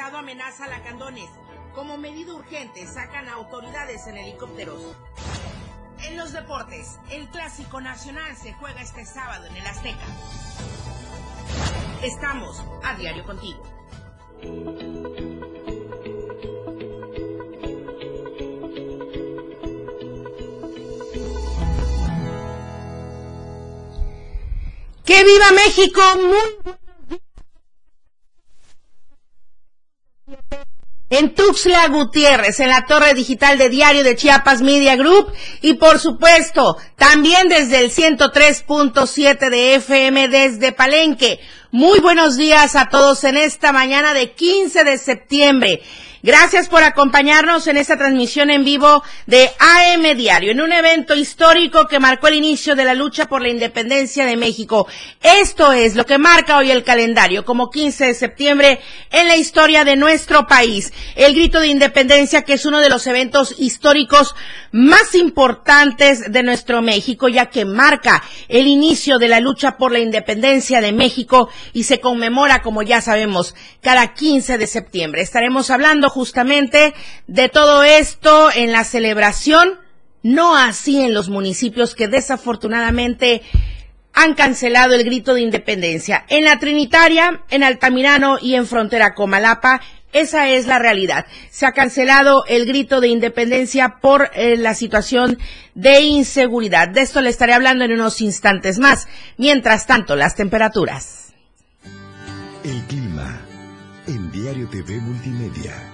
amenaza a Lacandones. Como medida urgente sacan a autoridades en helicópteros. En los deportes, el clásico nacional se juega este sábado en el Azteca. Estamos a diario contigo. ¡Que viva México! Muy en Tuxtla Gutiérrez, en la torre digital de Diario de Chiapas Media Group y por supuesto también desde el 103.7 de FM desde Palenque. Muy buenos días a todos en esta mañana de 15 de septiembre. Gracias por acompañarnos en esta transmisión en vivo de AM Diario, en un evento histórico que marcó el inicio de la lucha por la independencia de México. Esto es lo que marca hoy el calendario como 15 de septiembre en la historia de nuestro país. El grito de independencia que es uno de los eventos históricos más importantes de nuestro México, ya que marca el inicio de la lucha por la independencia de México y se conmemora, como ya sabemos, cada 15 de septiembre. Estaremos hablando justamente de todo esto en la celebración, no así en los municipios que desafortunadamente han cancelado el grito de independencia. En la Trinitaria, en Altamirano y en Frontera Comalapa, esa es la realidad. Se ha cancelado el grito de independencia por eh, la situación de inseguridad. De esto le estaré hablando en unos instantes más. Mientras tanto, las temperaturas. El clima en Diario TV Multimedia.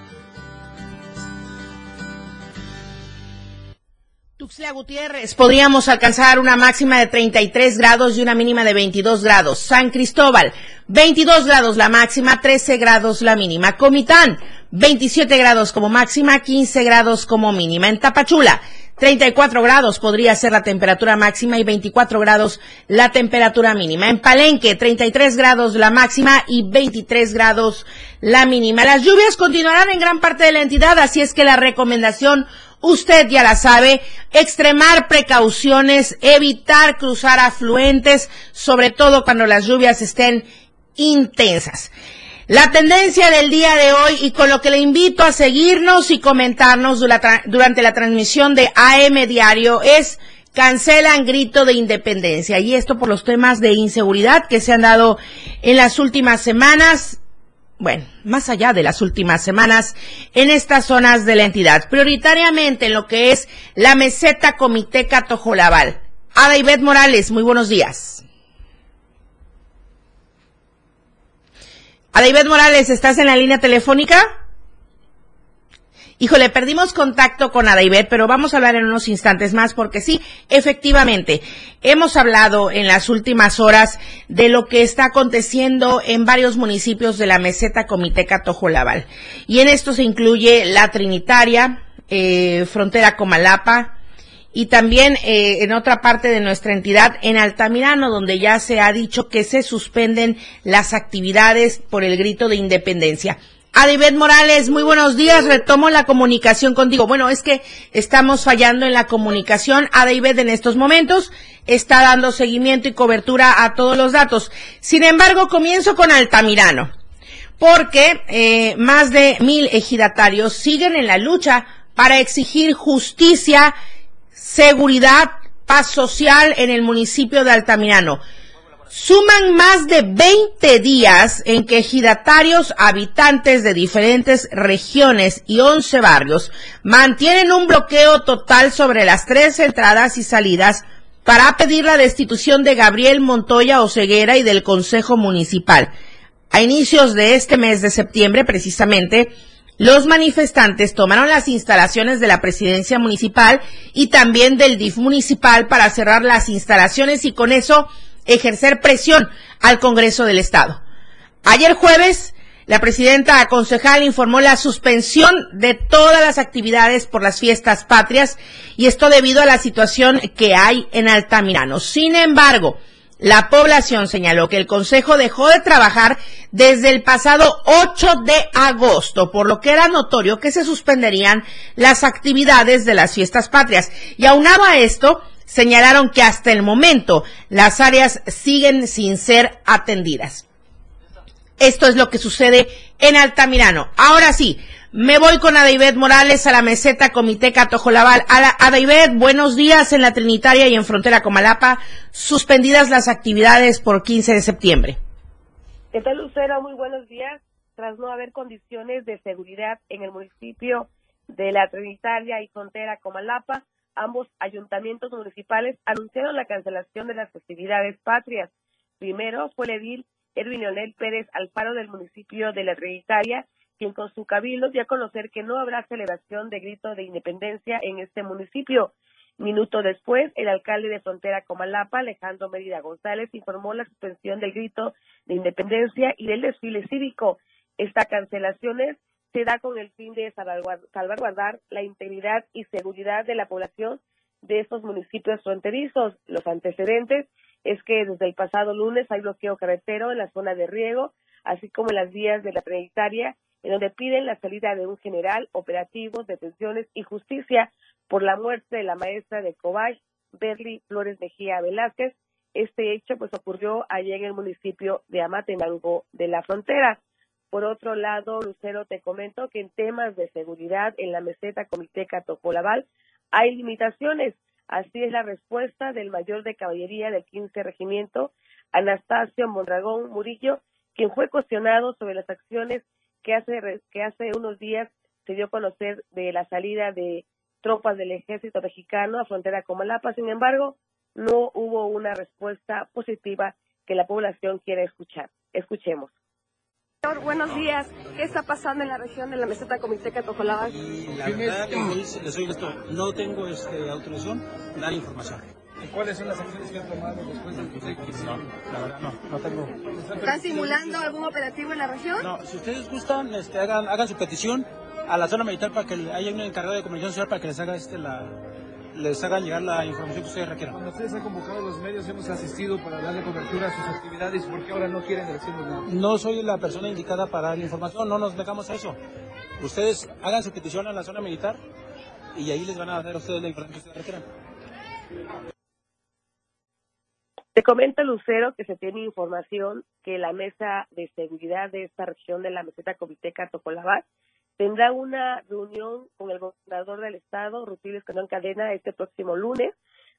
Tuxtla Gutiérrez, podríamos alcanzar una máxima de 33 grados y una mínima de 22 grados. San Cristóbal, 22 grados la máxima, 13 grados la mínima. Comitán, 27 grados como máxima, 15 grados como mínima. En Tapachula, 34 grados podría ser la temperatura máxima y 24 grados la temperatura mínima. En Palenque, 33 grados la máxima y 23 grados la mínima. Las lluvias continuarán en gran parte de la entidad, así es que la recomendación Usted ya la sabe, extremar precauciones, evitar cruzar afluentes, sobre todo cuando las lluvias estén intensas. La tendencia del día de hoy y con lo que le invito a seguirnos y comentarnos durante la transmisión de AM Diario es cancelan grito de independencia y esto por los temas de inseguridad que se han dado en las últimas semanas bueno, más allá de las últimas semanas, en estas zonas de la entidad, prioritariamente en lo que es la meseta Comiteca Tojolabal. Ada Ivette Morales, muy buenos días. Ada Ivette Morales, ¿estás en la línea telefónica? Híjole, perdimos contacto con Adaibet, pero vamos a hablar en unos instantes más porque sí, efectivamente, hemos hablado en las últimas horas de lo que está aconteciendo en varios municipios de la meseta Comiteca Tojolabal. Y en esto se incluye la Trinitaria, eh, Frontera Comalapa, y también eh, en otra parte de nuestra entidad, en Altamirano, donde ya se ha dicho que se suspenden las actividades por el grito de independencia. Adibet Morales, muy buenos días. Retomo la comunicación contigo. Bueno, es que estamos fallando en la comunicación. Adibet en estos momentos está dando seguimiento y cobertura a todos los datos. Sin embargo, comienzo con Altamirano, porque eh, más de mil ejidatarios siguen en la lucha para exigir justicia, seguridad, paz social en el municipio de Altamirano. Suman más de 20 días en que ejidatarios habitantes de diferentes regiones y 11 barrios mantienen un bloqueo total sobre las tres entradas y salidas para pedir la destitución de Gabriel Montoya Oceguera y del Consejo Municipal. A inicios de este mes de septiembre, precisamente, los manifestantes tomaron las instalaciones de la presidencia municipal y también del DIF municipal para cerrar las instalaciones y con eso ejercer presión al Congreso del Estado. Ayer jueves, la presidenta concejal informó la suspensión de todas las actividades por las fiestas patrias y esto debido a la situación que hay en Altamirano. Sin embargo, la población señaló que el Consejo dejó de trabajar desde el pasado 8 de agosto, por lo que era notorio que se suspenderían las actividades de las fiestas patrias. Y aunado a esto, señalaron que hasta el momento las áreas siguen sin ser atendidas. Esto es lo que sucede en Altamirano. Ahora sí, me voy con Adaibet Morales a la meseta Comité Catojolabal. Adaibet, buenos días en la Trinitaria y en Frontera Comalapa. Suspendidas las actividades por 15 de septiembre. ¿Qué tal, Lucero? Muy buenos días. Tras no haber condiciones de seguridad en el municipio de la Trinitaria y Frontera Comalapa, ambos ayuntamientos municipales anunciaron la cancelación de las festividades patrias. Primero fue el edil Edwin Leonel Pérez Alfaro del municipio de la Trinitaria, quien con su cabildo dio a conocer que no habrá celebración de grito de independencia en este municipio. Minuto después, el alcalde de Frontera Comalapa, Alejandro Mérida González, informó la suspensión del grito de independencia y del desfile cívico. Esta cancelación se da con el fin de salvaguardar la integridad y seguridad de la población de estos municipios fronterizos. Los antecedentes es que desde el pasado lunes hay bloqueo carretero en la zona de riego, así como en las vías de la Trinitaria, en donde piden la salida de un general, operativos, detenciones y justicia por la muerte de la maestra de Cobay, Berly Flores Mejía Velázquez. Este hecho pues ocurrió ayer en el municipio de Amatenango de la Frontera. Por otro lado, Lucero, te comento que en temas de seguridad en la meseta Comiteca Tojolabal hay limitaciones. Así es la respuesta del mayor de caballería del 15 Regimiento, Anastasio Mondragón Murillo, quien fue cuestionado sobre las acciones que hace, que hace unos días se dio a conocer de la salida de tropas del ejército mexicano a frontera con Malapa. Sin embargo, no hubo una respuesta positiva que la población quiere escuchar. Escuchemos. Buenos días. ¿Qué está pasando en la región de la meseta Comiteca Tojolaba? La verdad, les soy esto, no tengo este, autorización de dar información. ¿Y cuáles son las acciones que han tomado después del que No, la verdad no, no tengo. ¿Están simulando algún operativo en la región? No, si ustedes gustan, este, hagan, hagan su petición a la zona militar para que haya un encargado de comunicación social para que les haga este la, les hagan llegar la información que ustedes requieran. Cuando ustedes han convocado a los medios, hemos asistido para darle cobertura a sus actividades, ¿por qué ahora no quieren decirnos nada? No soy la persona indicada para dar la información, no nos dejamos a eso. Ustedes hagan su petición a la zona militar y ahí les van a dar a ustedes la información que ustedes requieran. Te comenta Lucero que se tiene información que la mesa de seguridad de esta región de la meseta Comiteca Tocolabat tendrá una reunión con el gobernador del estado, Rutilio Escandón Cadena, este próximo lunes,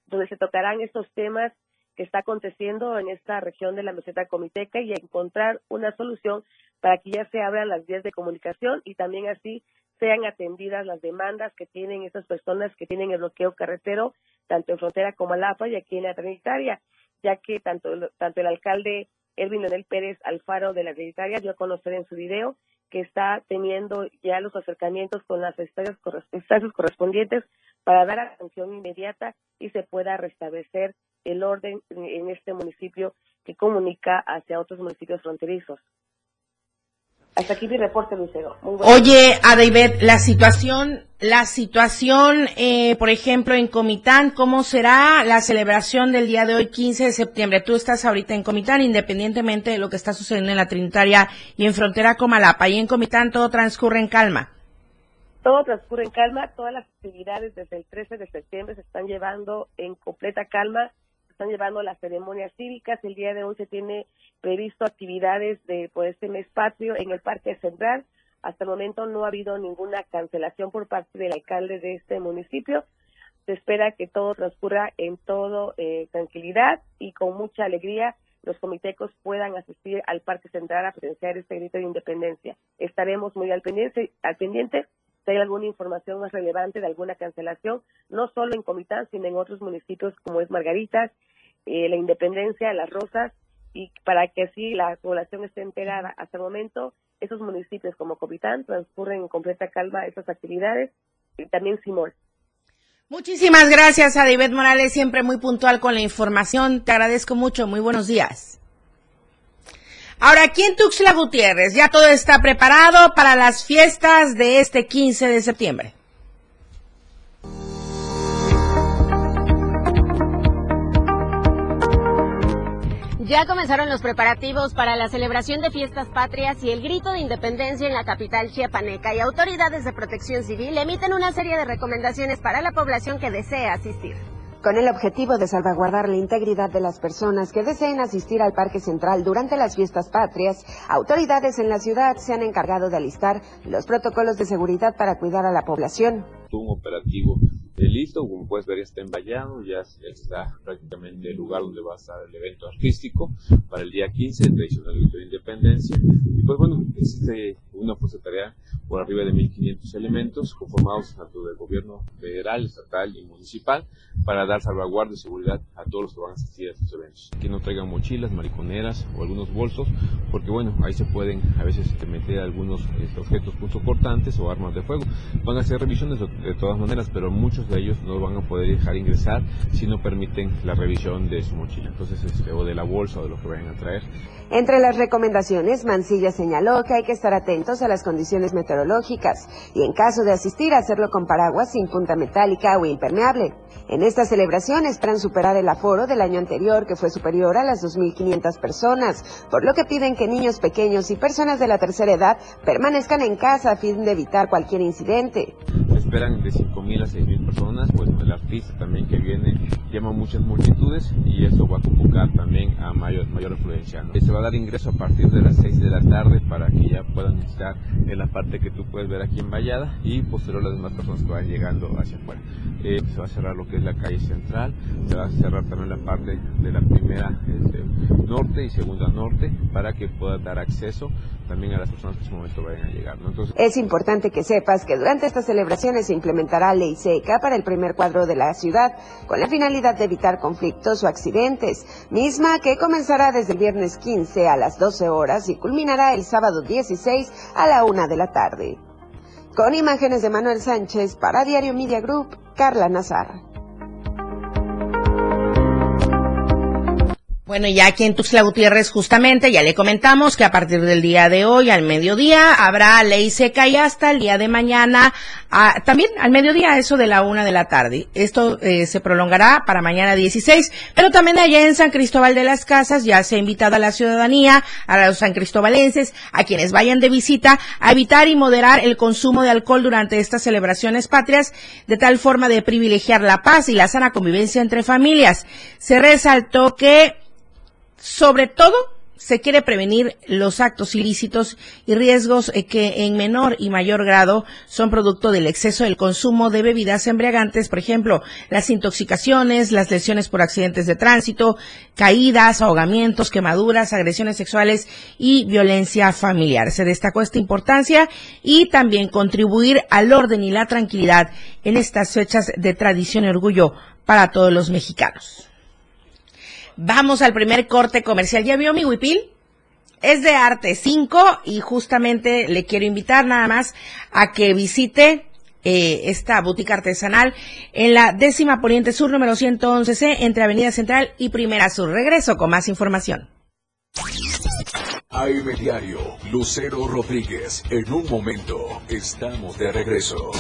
donde se tocarán estos temas que está aconteciendo en esta región de la meseta comiteca y encontrar una solución para que ya se abran las vías de comunicación y también así sean atendidas las demandas que tienen esas personas que tienen el bloqueo carretero, tanto en frontera como Alapa y aquí en la Trinitaria, ya que tanto, tanto el alcalde Elvin Leonel Pérez Alfaro de la Trinitaria dio a conocer en su video que está teniendo ya los acercamientos con las instancias, correspondientes para dar atención inmediata y se pueda restablecer el orden en este municipio que comunica hacia otros municipios fronterizos. Hasta aquí mi reporte, Lucero. Oye, David, la situación, la situación, eh, por ejemplo, en Comitán, ¿cómo será la celebración del día de hoy, 15 de septiembre? Tú estás ahorita en Comitán, independientemente de lo que está sucediendo en la Trinitaria y en frontera Comalapa. Y en Comitán todo transcurre en calma. Todo transcurre en calma, todas las actividades desde el 13 de septiembre se están llevando en completa calma están llevando las ceremonias cívicas. El día de hoy se tiene previsto actividades de por este mes patrio en el Parque Central. Hasta el momento no ha habido ninguna cancelación por parte del alcalde de este municipio. Se espera que todo transcurra en todo eh, tranquilidad y con mucha alegría los comitecos puedan asistir al Parque Central a presenciar este grito de independencia. Estaremos muy al pendiente, al pendiente si hay alguna información más relevante de alguna cancelación, no solo en Comitán, sino en otros municipios como es Margaritas, eh, La Independencia, Las Rosas, y para que así la población esté enterada. Hasta el momento, esos municipios como Comitán transcurren en completa calma esas actividades, y también Simón. Muchísimas gracias a David Morales, siempre muy puntual con la información. Te agradezco mucho. Muy buenos días. Ahora, aquí en Tuxtla Gutiérrez ya todo está preparado para las fiestas de este 15 de septiembre. Ya comenzaron los preparativos para la celebración de fiestas patrias y el grito de independencia en la capital chiapaneca y autoridades de protección civil emiten una serie de recomendaciones para la población que desea asistir. Con el objetivo de salvaguardar la integridad de las personas que deseen asistir al Parque Central durante las fiestas patrias, autoridades en la ciudad se han encargado de alistar los protocolos de seguridad para cuidar a la población. Un operativo listo, como puedes ver ya está emballado, ya está prácticamente el lugar donde va a estar el evento artístico para el día 15, el tradicional grito de independencia. Y pues bueno, existe una fuerza tarea por arriba de 1.500 elementos conformados tanto del gobierno federal, estatal y municipal para dar salvaguardia y seguridad a todos los que van a asistir a estos eventos. Que no traigan mochilas, mariconeras o algunos bolsos, porque bueno, ahí se pueden a veces este, meter algunos este, objetos punzocortantes o armas de fuego. Van a hacer revisiones de todas maneras, pero muchos de ellos no van a poder dejar ingresar si no permiten la revisión de su mochila, entonces este, o de la bolsa o de lo que vayan a traer. Entre las recomendaciones, Mancilla señaló que hay que estar atentos a las condiciones meteorológicas y en caso de asistir hacerlo con paraguas sin punta metálica o impermeable. En esta celebración esperan superar el aforo del año anterior que fue superior a las 2.500 personas, por lo que piden que niños pequeños y personas de la tercera edad permanezcan en casa a fin de evitar cualquier incidente. Esperan de 5.000 a 6.000 personas, pues el artista también que viene llama muchas multitudes y eso va a convocar también a mayor, mayor afluencia a dar ingreso a partir de las 6 de la tarde para que ya puedan estar en la parte que tú puedes ver aquí en Vallada y posterior las demás personas que van llegando hacia afuera. Eh, se va a cerrar lo que es la calle central, se va a cerrar también la parte de la primera este, norte y segunda norte para que pueda dar acceso también a las personas que en ese momento vayan a llegar. Entonces, es importante que sepas que durante estas se implementará ley seca para el primer cuadro de la ciudad con la finalidad de evitar conflictos o accidentes, misma que comenzará desde el viernes 15 a las 12 horas y culminará el sábado 16 a la 1 de la tarde. Con imágenes de Manuel Sánchez para Diario Media Group, Carla Nazar. Bueno, ya aquí en Tuxtla Gutiérrez justamente ya le comentamos que a partir del día de hoy al mediodía habrá ley seca y hasta el día de mañana también al mediodía eso de la una de la tarde. Esto eh, se prolongará para mañana 16, pero también allá en San Cristóbal de las Casas ya se ha invitado a la ciudadanía, a los san cristobalenses, a quienes vayan de visita, a evitar y moderar el consumo de alcohol durante estas celebraciones patrias, de tal forma de privilegiar la paz y la sana convivencia entre familias. Se resaltó que sobre todo se quiere prevenir los actos ilícitos y riesgos eh, que en menor y mayor grado son producto del exceso del consumo de bebidas embriagantes, por ejemplo, las intoxicaciones, las lesiones por accidentes de tránsito, caídas, ahogamientos, quemaduras, agresiones sexuales y violencia familiar. Se destacó esta importancia y también contribuir al orden y la tranquilidad en estas fechas de tradición y orgullo para todos los mexicanos. Vamos al primer corte comercial. ¿Ya vio mi huipil? Es de Arte 5 y justamente le quiero invitar nada más a que visite eh, esta boutique artesanal en la décima poniente sur número 111C entre Avenida Central y Primera Sur. Regreso con más información. AM Diario, Lucero Rodríguez. En un momento, estamos de regreso.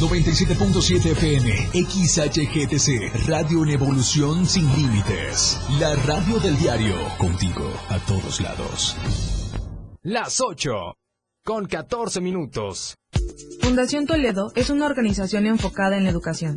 97.7 FM, XHGTC, Radio en Evolución Sin Límites. La radio del diario, contigo a todos lados. Las 8, con 14 minutos. Fundación Toledo es una organización enfocada en la educación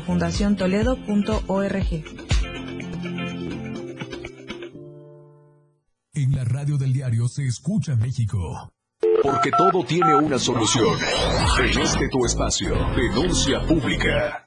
www.fundaciontoledo.org. En la radio del diario se escucha México. Porque todo tiene una solución. En este tu espacio, denuncia pública.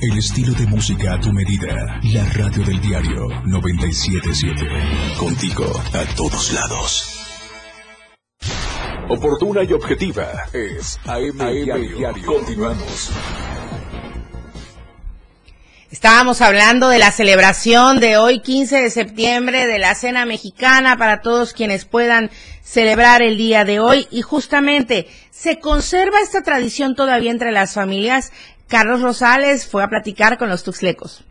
El estilo de música a tu medida. La radio del diario 977. Contigo a todos lados. Oportuna y objetiva es AM, diario. Continuamos. Estábamos hablando de la celebración de hoy 15 de septiembre de la cena mexicana para todos quienes puedan celebrar el día de hoy y justamente se conserva esta tradición todavía entre las familias Carlos Rosales fue a platicar con los tuxlecos.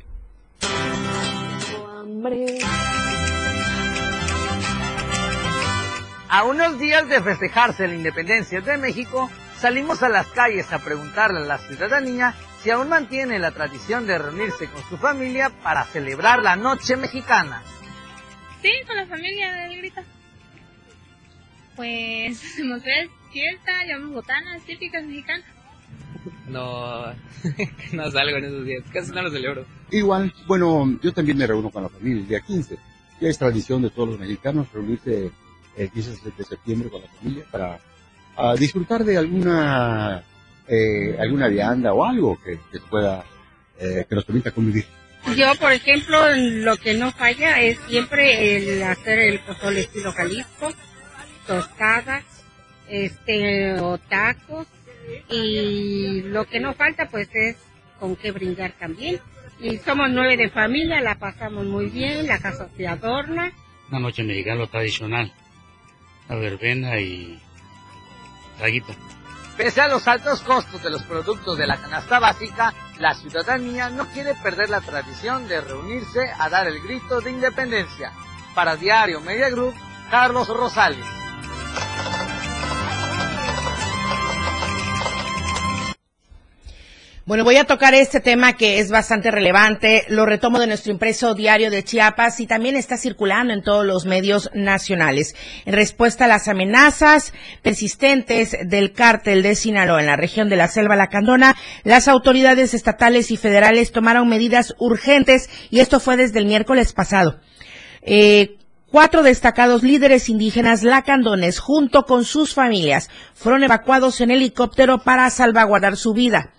A unos días de festejarse la independencia de México, salimos a las calles a preguntarle a la ciudadanía si aún mantiene la tradición de reunirse con su familia para celebrar la noche mexicana. Sí, con la familia del grito. Pues, no sé, fiesta, llevamos botanas típicas mexicanas no, no salgo en esos días, casi no lo celebro. Igual, bueno, yo también me reúno con la familia el día 15. Ya es tradición de todos los mexicanos reunirse el 15 de septiembre con la familia para disfrutar de alguna eh, alguna vianda o algo que, pueda eh, que nos permita convivir. Yo, por ejemplo, lo que no falla es siempre el hacer el pozole estilo Jalisco, tostadas, este, o tacos, y lo que no falta pues es con qué brindar también. Y somos nueve de familia, la pasamos muy bien, la casa se adorna. Una noche mexicana tradicional, la verbena y traguita. Pese a los altos costos de los productos de la canasta básica, la ciudadanía no quiere perder la tradición de reunirse a dar el grito de independencia. Para Diario Media Group, Carlos Rosales. Bueno, voy a tocar este tema que es bastante relevante. Lo retomo de nuestro impreso diario de Chiapas y también está circulando en todos los medios nacionales. En respuesta a las amenazas persistentes del cártel de Sinaloa en la región de la Selva Lacandona, las autoridades estatales y federales tomaron medidas urgentes y esto fue desde el miércoles pasado. Eh, Cuatro destacados líderes indígenas lacandones, junto con sus familias, fueron evacuados en helicóptero para salvaguardar su vida.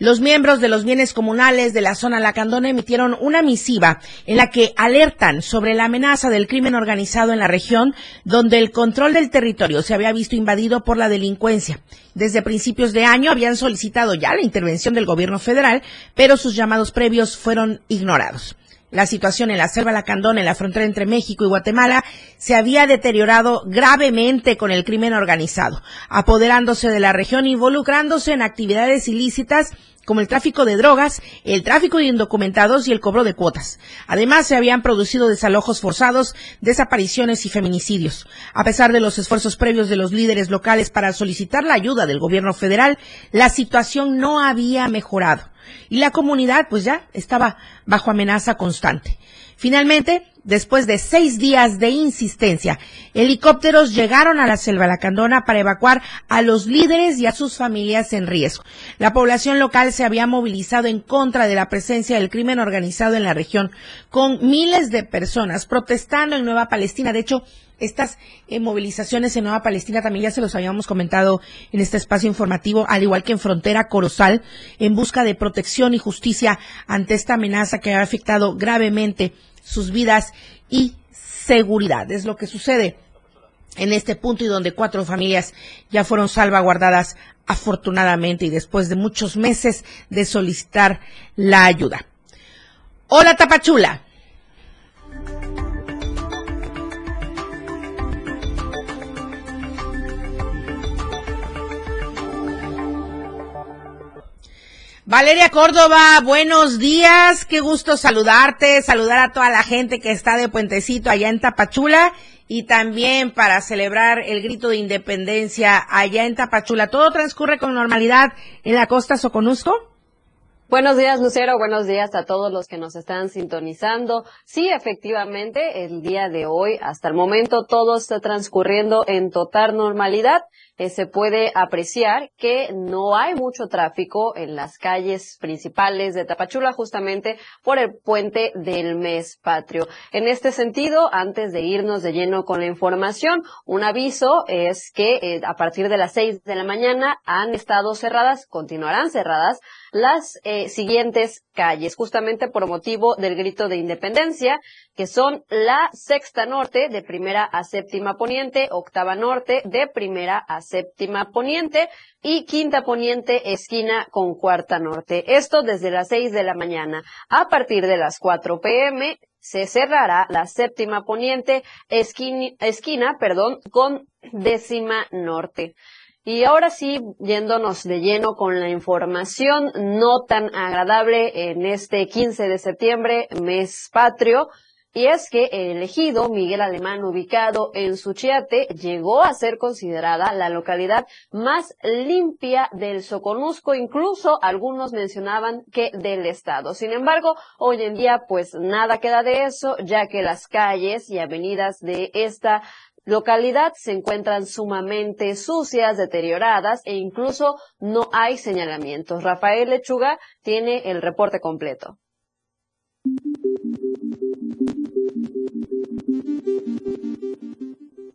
Los miembros de los bienes comunales de la zona Lacandona emitieron una misiva en la que alertan sobre la amenaza del crimen organizado en la región, donde el control del territorio se había visto invadido por la delincuencia. Desde principios de año habían solicitado ya la intervención del gobierno federal, pero sus llamados previos fueron ignorados. La situación en la selva Lacandona, en la frontera entre México y Guatemala, se había deteriorado gravemente con el crimen organizado, apoderándose de la región, involucrándose en actividades ilícitas como el tráfico de drogas, el tráfico de indocumentados y el cobro de cuotas. Además, se habían producido desalojos forzados, desapariciones y feminicidios. A pesar de los esfuerzos previos de los líderes locales para solicitar la ayuda del gobierno federal, la situación no había mejorado y la comunidad pues ya estaba bajo amenaza constante. Finalmente, después de seis días de insistencia, helicópteros llegaron a la selva lacandona para evacuar a los líderes y a sus familias en riesgo. La población local se había movilizado en contra de la presencia del crimen organizado en la región, con miles de personas protestando en Nueva Palestina. De hecho, estas eh, movilizaciones en Nueva Palestina también ya se los habíamos comentado en este espacio informativo, al igual que en Frontera Corozal, en busca de protección y justicia ante esta amenaza que ha afectado gravemente sus vidas y seguridad. Es lo que sucede en este punto y donde cuatro familias ya fueron salvaguardadas afortunadamente y después de muchos meses de solicitar la ayuda. Hola Tapachula. Valeria Córdoba, buenos días, qué gusto saludarte, saludar a toda la gente que está de puentecito allá en Tapachula y también para celebrar el grito de independencia allá en Tapachula. ¿Todo transcurre con normalidad en la costa Soconusco? Buenos días, Lucero. Buenos días a todos los que nos están sintonizando. Sí, efectivamente, el día de hoy, hasta el momento, todo está transcurriendo en total normalidad. Eh, se puede apreciar que no hay mucho tráfico en las calles principales de Tapachula justamente por el puente del mes patrio. En este sentido, antes de irnos de lleno con la información, un aviso es que eh, a partir de las seis de la mañana han estado cerradas, continuarán cerradas las eh, siguientes calles, justamente por motivo del grito de independencia, que son la sexta norte de primera a séptima poniente, octava norte de primera a séptima poniente y quinta poniente esquina con cuarta norte. Esto desde las seis de la mañana. A partir de las cuatro pm se cerrará la séptima poniente esquina, esquina perdón, con décima norte. Y ahora sí, yéndonos de lleno con la información no tan agradable en este 15 de septiembre, mes patrio, y es que el ejido Miguel Alemán, ubicado en Suchiate, llegó a ser considerada la localidad más limpia del Soconusco, incluso algunos mencionaban que del estado. Sin embargo, hoy en día pues nada queda de eso, ya que las calles y avenidas de esta localidad se encuentran sumamente sucias, deterioradas e incluso no hay señalamientos. Rafael Lechuga tiene el reporte completo.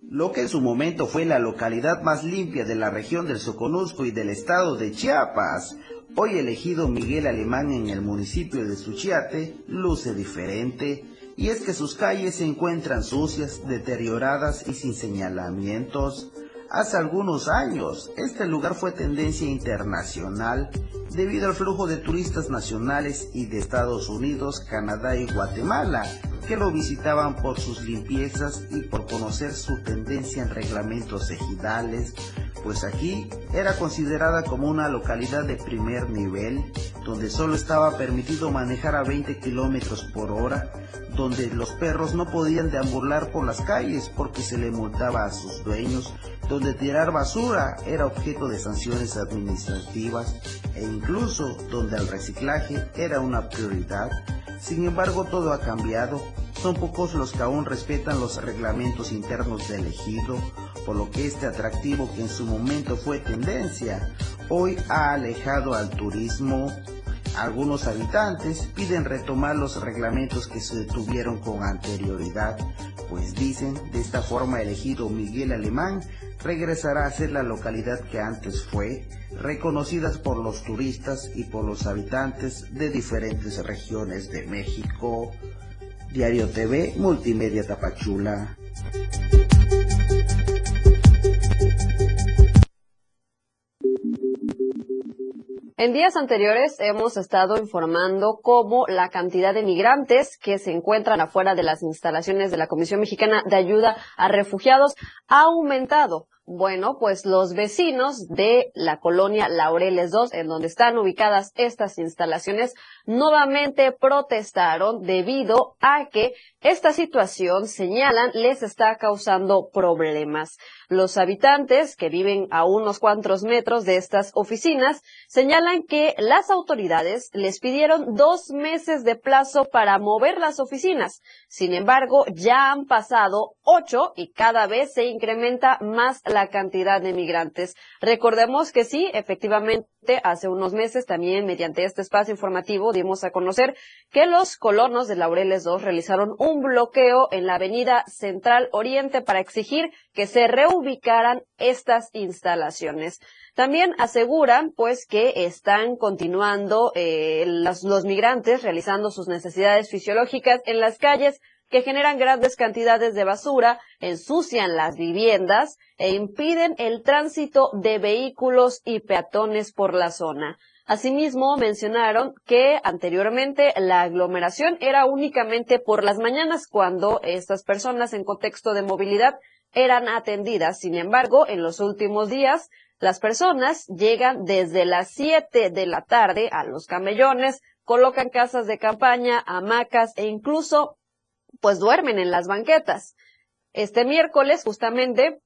Lo que en su momento fue la localidad más limpia de la región del Soconusco y del estado de Chiapas, hoy elegido Miguel Alemán en el municipio de Suchiate, luce diferente y es que sus calles se encuentran sucias, deterioradas y sin señalamientos. Hace algunos años, este lugar fue tendencia internacional debido al flujo de turistas nacionales y de Estados Unidos, Canadá y Guatemala, que lo visitaban por sus limpiezas y por conocer su tendencia en reglamentos ejidales, pues aquí era considerada como una localidad de primer nivel, donde solo estaba permitido manejar a 20 kilómetros por hora, donde los perros no podían deambular por las calles porque se le multaba a sus dueños, donde tirar basura era objeto de sanciones administrativas e incluso donde el reciclaje era una prioridad. Sin embargo, todo ha cambiado. Son pocos los que aún respetan los reglamentos internos del ejido, por lo que este atractivo que en su momento fue tendencia, hoy ha alejado al turismo. Algunos habitantes piden retomar los reglamentos que se detuvieron con anterioridad, pues dicen de esta forma elegido Miguel Alemán regresará a ser la localidad que antes fue, reconocidas por los turistas y por los habitantes de diferentes regiones de México. Diario TV Multimedia Tapachula. En días anteriores hemos estado informando cómo la cantidad de migrantes que se encuentran afuera de las instalaciones de la Comisión Mexicana de Ayuda a Refugiados ha aumentado. Bueno, pues los vecinos de la colonia Laureles 2, en donde están ubicadas estas instalaciones, nuevamente protestaron debido a que esta situación, señalan, les está causando problemas. Los habitantes que viven a unos cuantos metros de estas oficinas señalan que las autoridades les pidieron dos meses de plazo para mover las oficinas. Sin embargo, ya han pasado ocho y cada vez se incrementa más la cantidad de migrantes. Recordemos que sí, efectivamente, hace unos meses también mediante este espacio informativo dimos a conocer que los colonos de Laureles II realizaron un bloqueo en la avenida Central Oriente para exigir que se reubicaran estas instalaciones. También aseguran pues que están continuando eh, los migrantes realizando sus necesidades fisiológicas en las calles que generan grandes cantidades de basura, ensucian las viviendas e impiden el tránsito de vehículos y peatones por la zona. Asimismo, mencionaron que anteriormente la aglomeración era únicamente por las mañanas cuando estas personas en contexto de movilidad eran atendidas. Sin embargo, en los últimos días Las personas llegan desde las 7 de la tarde a los camellones, colocan casas de campaña, hamacas e incluso pues duermen en las banquetas. Este miércoles justamente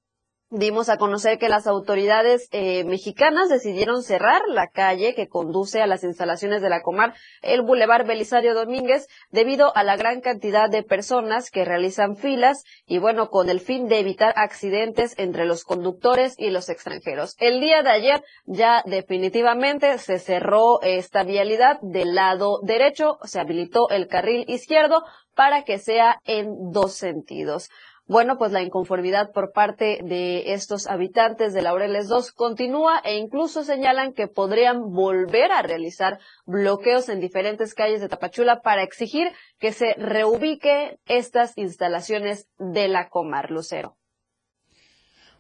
dimos a conocer que las autoridades eh, mexicanas decidieron cerrar la calle que conduce a las instalaciones de la Comar, el Boulevard Belisario Domínguez, debido a la gran cantidad de personas que realizan filas y bueno, con el fin de evitar accidentes entre los conductores y los extranjeros. El día de ayer ya definitivamente se cerró esta vialidad del lado derecho, se habilitó el carril izquierdo para que sea en dos sentidos. Bueno, pues la inconformidad por parte de estos habitantes de Laureles 2 continúa e incluso señalan que podrían volver a realizar bloqueos en diferentes calles de Tapachula para exigir que se reubique estas instalaciones de la Comar Lucero.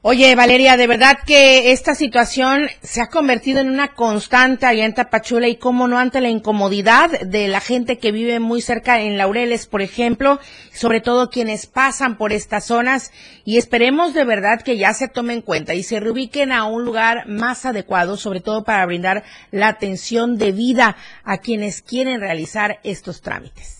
Oye, Valeria, de verdad que esta situación se ha convertido en una constante allá en Tapachula y cómo no ante la incomodidad de la gente que vive muy cerca en Laureles, por ejemplo, sobre todo quienes pasan por estas zonas y esperemos de verdad que ya se tomen en cuenta y se reubiquen a un lugar más adecuado, sobre todo para brindar la atención debida a quienes quieren realizar estos trámites.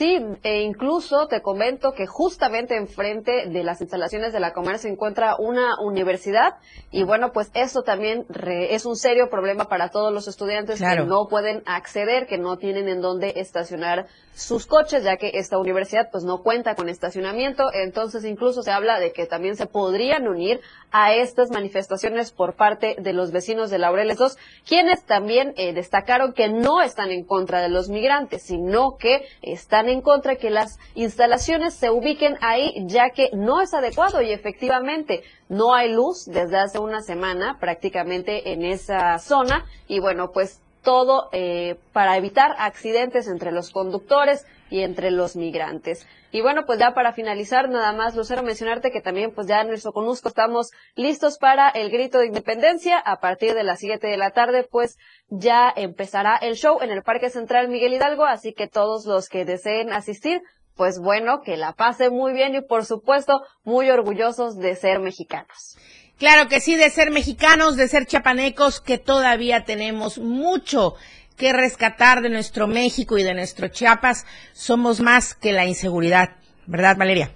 Sí, e incluso te comento que justamente enfrente de las instalaciones de la Comer se encuentra una universidad y bueno, pues eso también es un serio problema para todos los estudiantes que no pueden acceder, que no tienen en dónde estacionar sus coches, ya que esta universidad pues no cuenta con estacionamiento, entonces incluso se habla de que también se podrían unir a estas manifestaciones por parte de los vecinos de Laureles II, quienes también eh, destacaron que no están en contra de los migrantes, sino que están en contra que las instalaciones se ubiquen ahí, ya que no es adecuado y efectivamente no hay luz desde hace una semana prácticamente en esa zona. Y bueno, pues todo eh, para evitar accidentes entre los conductores y entre los migrantes. Y bueno, pues ya para finalizar, nada más, Lucero, mencionarte que también pues ya en nuestro Conusco estamos listos para el grito de independencia. A partir de las 7 de la tarde, pues ya empezará el show en el Parque Central Miguel Hidalgo, así que todos los que deseen asistir, pues bueno, que la pasen muy bien y por supuesto muy orgullosos de ser mexicanos. Claro que sí, de ser mexicanos, de ser chapanecos, que todavía tenemos mucho que rescatar de nuestro México y de nuestro Chiapas. Somos más que la inseguridad, ¿verdad, Valeria?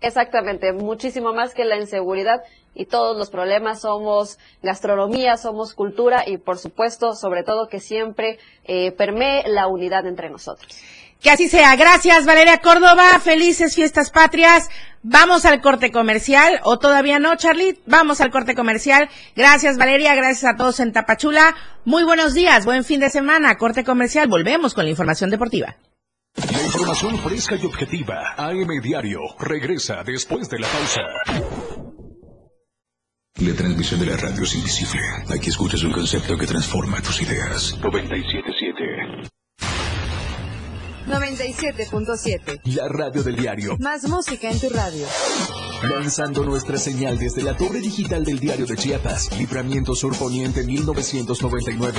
Exactamente, muchísimo más que la inseguridad y todos los problemas. Somos gastronomía, somos cultura y, por supuesto, sobre todo que siempre eh, permee la unidad entre nosotros. Que así sea. Gracias, Valeria Córdoba. Felices fiestas patrias. Vamos al corte comercial. ¿O todavía no, Charlie? Vamos al corte comercial. Gracias, Valeria. Gracias a todos en Tapachula. Muy buenos días. Buen fin de semana. Corte comercial. Volvemos con la información deportiva. La información fresca y objetiva. AM Diario. Regresa después de la pausa. La transmisión de la radio es invisible. Aquí escuchas un concepto que transforma tus ideas. 977. 97.7. La radio del diario. Más música en tu radio. Lanzando nuestra señal desde la torre digital del diario de Chiapas. Libramiento Sur Poniente 1999.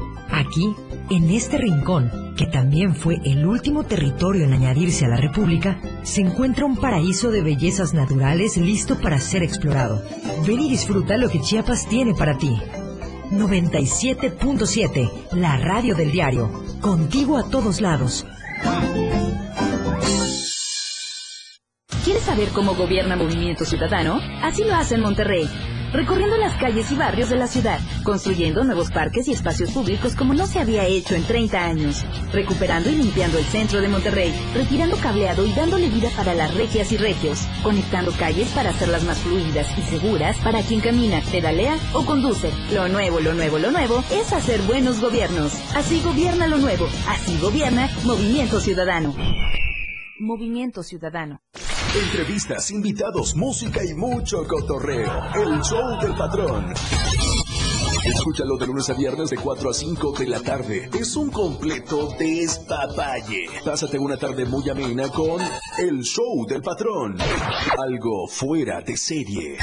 Aquí, en este rincón, que también fue el último territorio en añadirse a la República, se encuentra un paraíso de bellezas naturales listo para ser explorado. Ven y disfruta lo que Chiapas tiene para ti. 97.7, la radio del diario. Contigo a todos lados. ¿Quieres saber cómo gobierna Movimiento Ciudadano? Así lo hace en Monterrey. Recorriendo las calles y barrios de la ciudad, construyendo nuevos parques y espacios públicos como no se había hecho en 30 años, recuperando y limpiando el centro de Monterrey, retirando cableado y dándole vida para las regias y regios, conectando calles para hacerlas más fluidas y seguras para quien camina, pedalea o conduce. Lo nuevo, lo nuevo, lo nuevo es hacer buenos gobiernos. Así gobierna lo nuevo, así gobierna Movimiento Ciudadano. Movimiento Ciudadano. Entrevistas, invitados, música y mucho cotorreo. El show del patrón. Escúchalo de lunes a viernes de 4 a 5 de la tarde. Es un completo despapalle. Pásate una tarde muy amena con El show del patrón. Algo fuera de serie.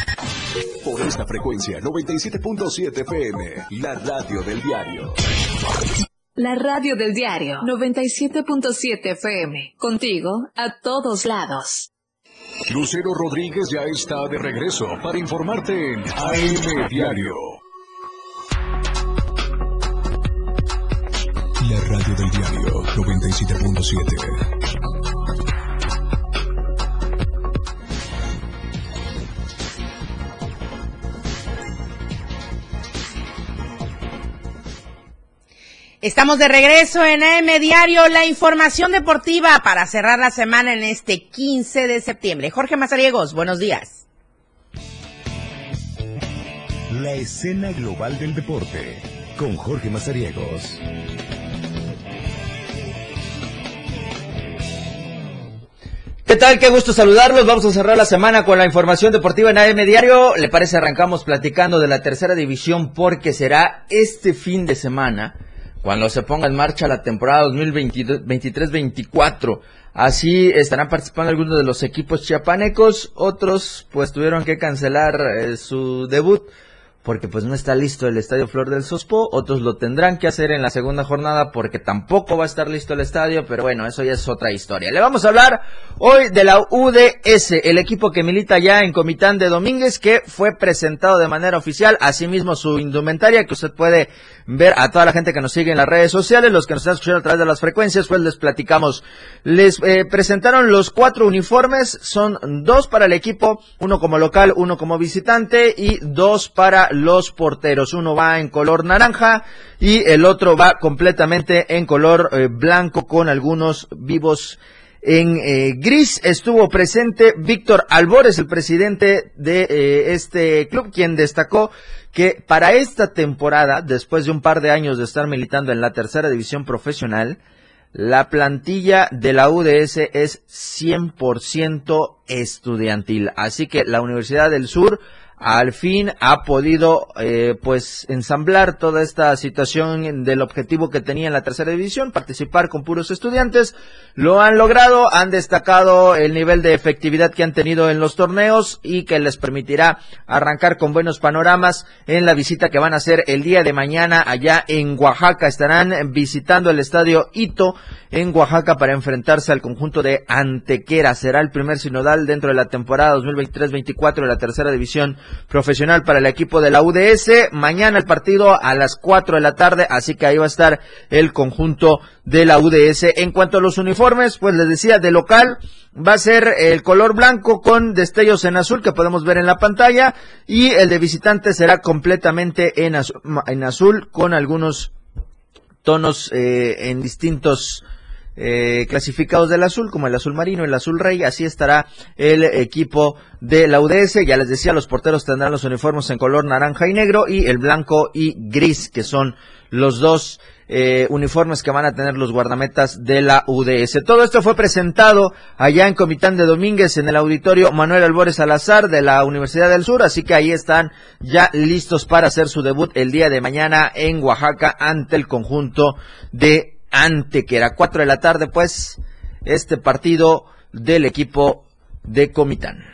Por esta frecuencia, 97.7 FM, la radio del diario. La radio del diario 97.7 FM. Contigo a todos lados. Lucero Rodríguez ya está de regreso para informarte en AM Diario. La radio del diario 97.7. Estamos de regreso en AM Diario, la información deportiva para cerrar la semana en este 15 de septiembre. Jorge Mazariegos, buenos días. La escena global del deporte con Jorge Mazariegos. ¿Qué tal? Qué gusto saludarlos. Vamos a cerrar la semana con la información deportiva en AM Diario. ¿Le parece? Arrancamos platicando de la tercera división porque será este fin de semana cuando se ponga en marcha la temporada 2023-24. Así estarán participando algunos de los equipos chiapanecos, otros pues tuvieron que cancelar eh, su debut porque pues no está listo el Estadio Flor del Sospo, otros lo tendrán que hacer en la segunda jornada porque tampoco va a estar listo el estadio, pero bueno, eso ya es otra historia. Le vamos a hablar hoy de la UDS, el equipo que milita ya en Comitán de Domínguez, que fue presentado de manera oficial, asimismo su indumentaria, que usted puede ver a toda la gente que nos sigue en las redes sociales, los que nos están escuchando a través de las frecuencias, pues les platicamos. Les eh, presentaron los cuatro uniformes, son dos para el equipo, uno como local, uno como visitante y dos para los porteros. Uno va en color naranja y el otro va completamente en color eh, blanco con algunos vivos en eh, gris. Estuvo presente Víctor Albores, el presidente de eh, este club, quien destacó que para esta temporada, después de un par de años de estar militando en la tercera división profesional, la plantilla de la UDS es 100% estudiantil. Así que la Universidad del Sur al fin ha podido eh, pues ensamblar toda esta situación del objetivo que tenía en la tercera división, participar con puros estudiantes, lo han logrado, han destacado el nivel de efectividad que han tenido en los torneos y que les permitirá arrancar con buenos panoramas en la visita que van a hacer el día de mañana allá en Oaxaca, estarán visitando el estadio Ito en Oaxaca para enfrentarse al conjunto de Antequera, será el primer sinodal dentro de la temporada 2023-24 de la tercera división profesional para el equipo de la UDS. Mañana el partido a las 4 de la tarde, así que ahí va a estar el conjunto de la UDS. En cuanto a los uniformes, pues les decía, de local va a ser el color blanco con destellos en azul que podemos ver en la pantalla y el de visitante será completamente en azul, en azul con algunos tonos eh, en distintos eh, clasificados del azul, como el azul marino, el azul rey, así estará el equipo de la UDS. Ya les decía, los porteros tendrán los uniformes en color naranja y negro y el blanco y gris, que son los dos eh, uniformes que van a tener los guardametas de la UDS. Todo esto fue presentado allá en Comitán de Domínguez en el auditorio Manuel Albores Salazar de la Universidad del Sur, así que ahí están ya listos para hacer su debut el día de mañana en Oaxaca ante el conjunto de ante que era 4 de la tarde, pues, este partido del equipo de Comitán.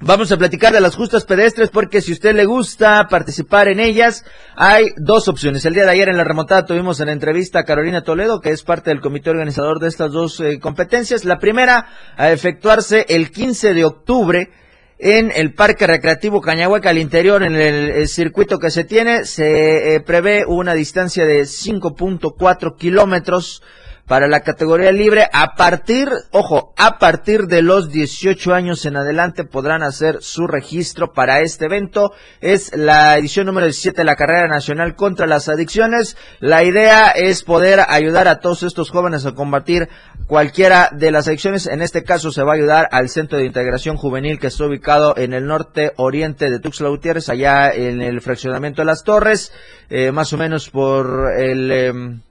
Vamos a platicar de las justas pedestres porque si usted le gusta participar en ellas, hay dos opciones. El día de ayer en la remontada tuvimos en la entrevista a Carolina Toledo, que es parte del comité organizador de estas dos eh, competencias. La primera a efectuarse el 15 de octubre en el Parque Recreativo Cañahueca al interior, en el, circuito que se tiene, se eh, prevé una distancia de 5.4 kilómetros para la categoría libre. A partir, ojo, a partir de los 18 años en adelante podrán hacer su registro para este evento. Es la edición número 17 de la carrera nacional contra las adicciones. La idea es poder ayudar a todos estos jóvenes a combatir cualquiera de las adicciones. En este caso se va a ayudar al Centro de Integración Juvenil que está ubicado en el norte oriente de Tuxtla Gutiérrez, allá en el fraccionamiento de las Torres, eh, más o menos por el... em,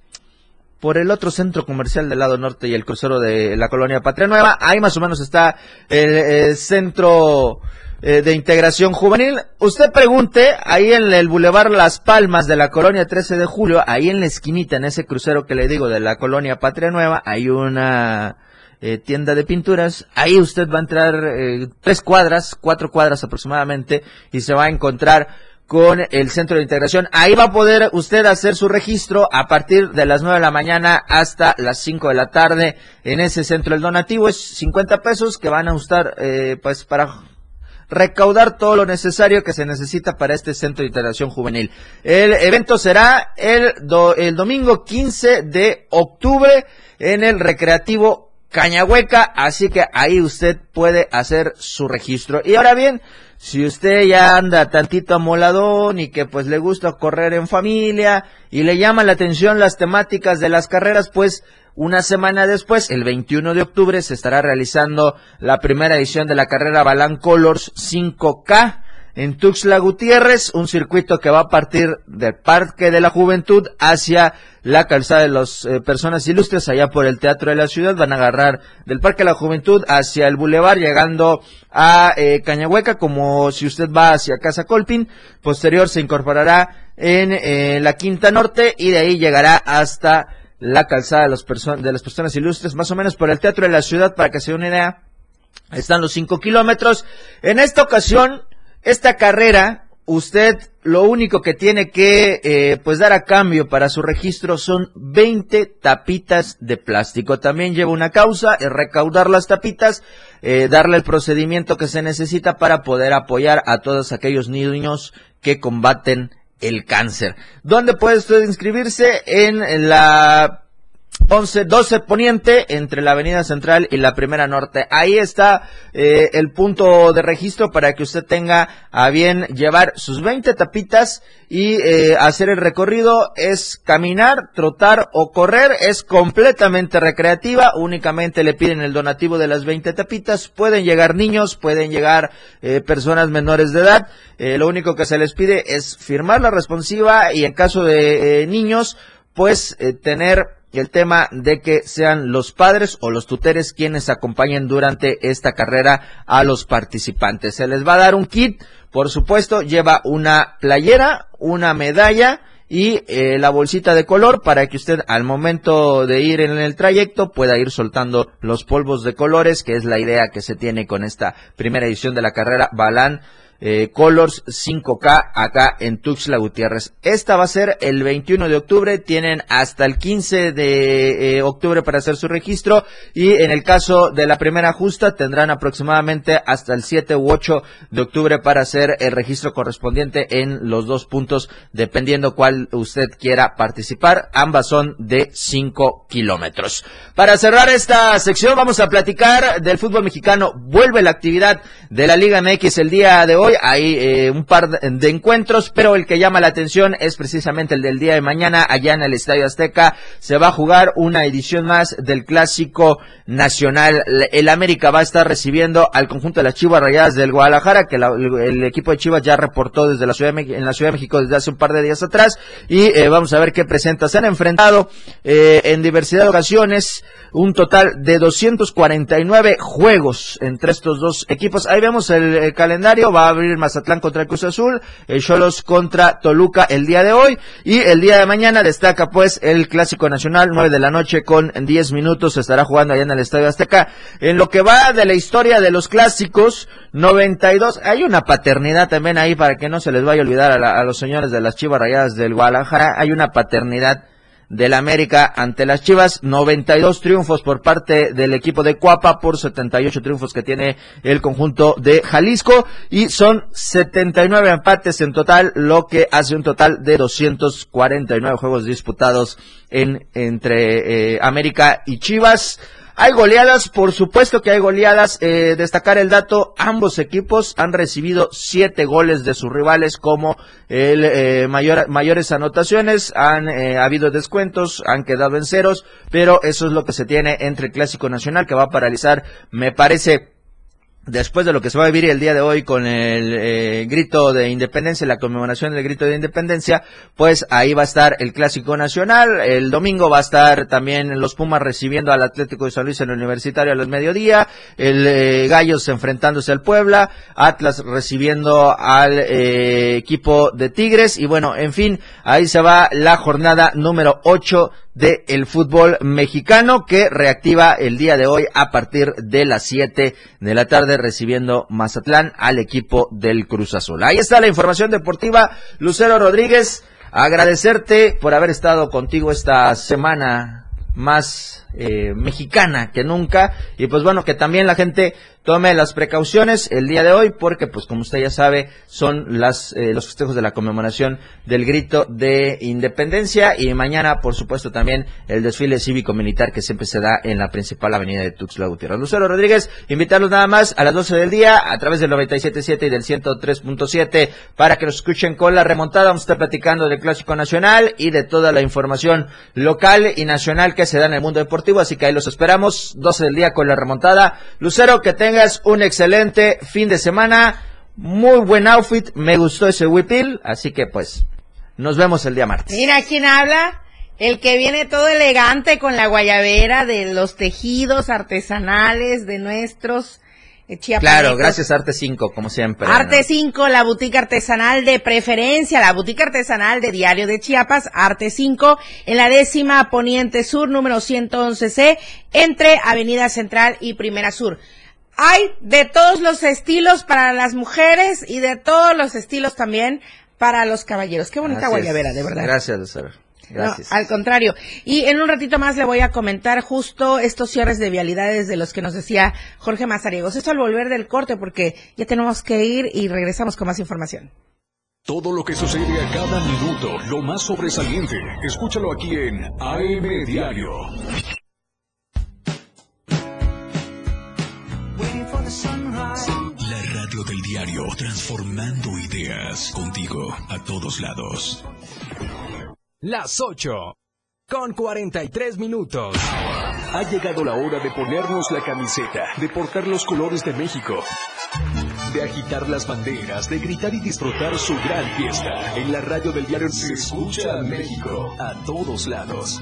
por el otro centro comercial del lado norte y el crucero de la colonia Patria Nueva. Ahí más o menos está el, centro eh, de integración juvenil. Usted pregunte, ahí en el Boulevard Las Palmas de la colonia 13 de julio, ahí en la esquinita, en ese crucero que le digo de la colonia Patria Nueva, hay una eh, tienda de pinturas. Ahí usted va a entrar eh, tres cuadras, cuatro cuadras aproximadamente, y se va a encontrar con el centro de integración. Ahí va a poder usted hacer su registro a partir de las 9 de la mañana hasta las 5 de la tarde en ese centro. El donativo es 50 pesos que van a usar eh, pues para recaudar todo lo necesario que se necesita para este centro de integración juvenil. El evento será el, do- el domingo 15 de octubre en el recreativo Cañahueca, así que ahí usted puede hacer su registro. Y ahora bien, si usted ya anda tantito amoladón y que pues le gusta correr en familia y le llama la atención las temáticas de las carreras, pues una semana después, el 21 de octubre, se estará realizando la primera edición de la carrera Balan Colors 5K en Tuxtla Gutiérrez, un circuito que va a partir del Parque de la Juventud hacia la calzada de las eh, personas ilustres, allá por el Teatro de la Ciudad, van a agarrar del Parque de la Juventud hacia el Boulevard, llegando a eh, Cañahueca, como si usted va hacia Casa Colpin, posterior se incorporará en eh, la Quinta Norte y de ahí llegará hasta la calzada de, de las personas ilustres, más o menos por el Teatro de la Ciudad, para que se dé una idea. Están los cinco kilómetros. En esta ocasión, esta carrera, usted lo único que tiene que eh, pues dar a cambio para su registro son 20 tapitas de plástico. También lleva una causa, recaudar las tapitas, eh, darle el procedimiento que se necesita para poder apoyar a todos aquellos niños que combaten el cáncer. ¿Dónde puede usted inscribirse? En la 11, 12 Poniente, entre la Avenida Central y la Primera Norte. Ahí está eh, el punto de registro para que usted tenga a bien llevar sus 20 tapitas y eh, hacer el recorrido. Es caminar, trotar o correr. Es completamente recreativa. Únicamente le piden el donativo de las 20 tapitas. Pueden llegar niños, pueden llegar eh, personas menores de edad. Eh, lo único que se les pide es firmar la responsiva y en caso de eh, niños, pues eh, tener el tema de que sean los padres o los tuteres quienes acompañen durante esta carrera a los participantes. Se les va a dar un kit, por supuesto, lleva una playera, una medalla y eh, la bolsita de color para que usted al momento de ir en el trayecto pueda ir soltando los polvos de colores, que es la idea que se tiene con esta primera edición de la carrera Balán eh, Colors 5K acá en Tuxtla Gutiérrez. Esta va a ser el 21 de octubre, tienen hasta el 15 de eh, octubre para hacer su registro y en el caso de la primera justa tendrán aproximadamente hasta el 7 u 8 de octubre para hacer el registro correspondiente en los dos puntos dependiendo cuál usted quiera participar. Ambas son de 5 kilómetros. Para cerrar esta sección vamos a platicar del fútbol mexicano. Vuelve la actividad de la Liga MX el día de hoy. Hay eh, un par de, encuentros, pero el que llama la atención es precisamente el del día de mañana allá en el Estadio Azteca. Se va a jugar una edición más del Clásico Nacional. El América va a estar recibiendo al conjunto de las Chivas Rayadas del Guadalajara, que la- el, equipo de Chivas ya reportó desde la Ciudad de, en la Ciudad de México desde hace un par de días atrás. Y eh, vamos a ver qué presenta. Se han enfrentado eh, en diversidad de ocasiones un total de 249 juegos entre estos dos equipos. Ahí vemos el, el calendario. Va a abrir Mazatlán contra el Cruz Azul, el Cholos contra Toluca el día de hoy. Y el día de mañana destaca pues el Clásico Nacional, 9 de la noche con 10 minutos. Se estará jugando allá en el Estadio Azteca. En lo que va de la historia de los clásicos, 92. Hay una paternidad también ahí para que no se les vaya a olvidar a, la- a los señores de las Chivas Rayadas del Guadalajara. Hay una paternidad del América ante las Chivas, 92 triunfos por parte del equipo de Cuapa por 78 triunfos que tiene el conjunto de Jalisco y son 79 empates en total, lo que hace un total de 249 juegos disputados en entre eh, América y Chivas. Hay goleadas, por supuesto que hay goleadas. Eh, destacar el dato, ambos equipos han recibido siete goles de sus rivales como el eh, mayor, mayores anotaciones. Han eh, habido descuentos, han quedado en ceros, pero eso es lo que se tiene entre Clásico Nacional que va a paralizar, me parece, después de lo que se va a vivir el día de hoy con el eh, grito de independencia, la conmemoración del grito de independencia, pues ahí va a estar el Clásico Nacional. El domingo va a estar también los Pumas recibiendo al Atlético de San Luis en el Universitario a los mediodía, el eh, Gallos enfrentándose al Puebla, Atlas recibiendo al eh, equipo de Tigres y bueno, en fin, ahí se va la jornada número 8 del el fútbol mexicano que reactiva el día de hoy a partir de las 7 de la tarde recibiendo Mazatlán al equipo del Cruz Azul. Ahí está la información deportiva. Lucero Rodríguez, agradecerte por haber estado contigo esta semana más eh, mexicana que nunca y pues bueno que también la gente tome las precauciones el día de hoy porque pues como usted ya sabe son las eh, los festejos de la conmemoración del grito de independencia y mañana por supuesto también el desfile cívico militar que siempre se da en la principal avenida de Tuxtla Gutiérrez. Lucero Rodríguez, invitarlos nada más a las 12 del día a través del 97.7 y del 103.7 para que nos escuchen con la remontada. Vamos a estar platicando del Clásico Nacional y de toda la información local y nacional que se da en el mundo deportivo, así que ahí los esperamos 12 del día con la remontada. Lucero, que tenga un excelente fin de semana. Muy buen outfit. Me gustó ese whipil. Así que pues, nos vemos el día martes. Mira quién habla. El que viene todo elegante con la guayabera de los tejidos artesanales de nuestros eh, chiapanecos. Claro, gracias Arte 5, como siempre. Arte 5, la boutique artesanal de preferencia, la boutique artesanal de Diario de Chiapas, Arte 5, en la décima Poniente Sur, número 111C, entre Avenida Central y Primera Sur. Hay de todos los estilos para las mujeres y de todos los estilos también para los caballeros. Qué bonita es. guayabera, de verdad. Gracias, Lucero. Gracias. No, al contrario. Y en un ratito más le voy a comentar justo estos cierres de vialidades de los que nos decía Jorge Mazariegos. Esto al volver del corte porque ya tenemos que ir y regresamos con más información. Todo lo que sucede a cada minuto, lo más sobresaliente, escúchalo aquí en AM Diario. Diario, transformando ideas contigo a todos lados. Las 8 con 43 minutos. Ha llegado la hora de ponernos la camiseta, de portar los colores de México, de agitar las banderas, de gritar y disfrutar su gran fiesta. En la radio del diario se escucha a México a todos lados.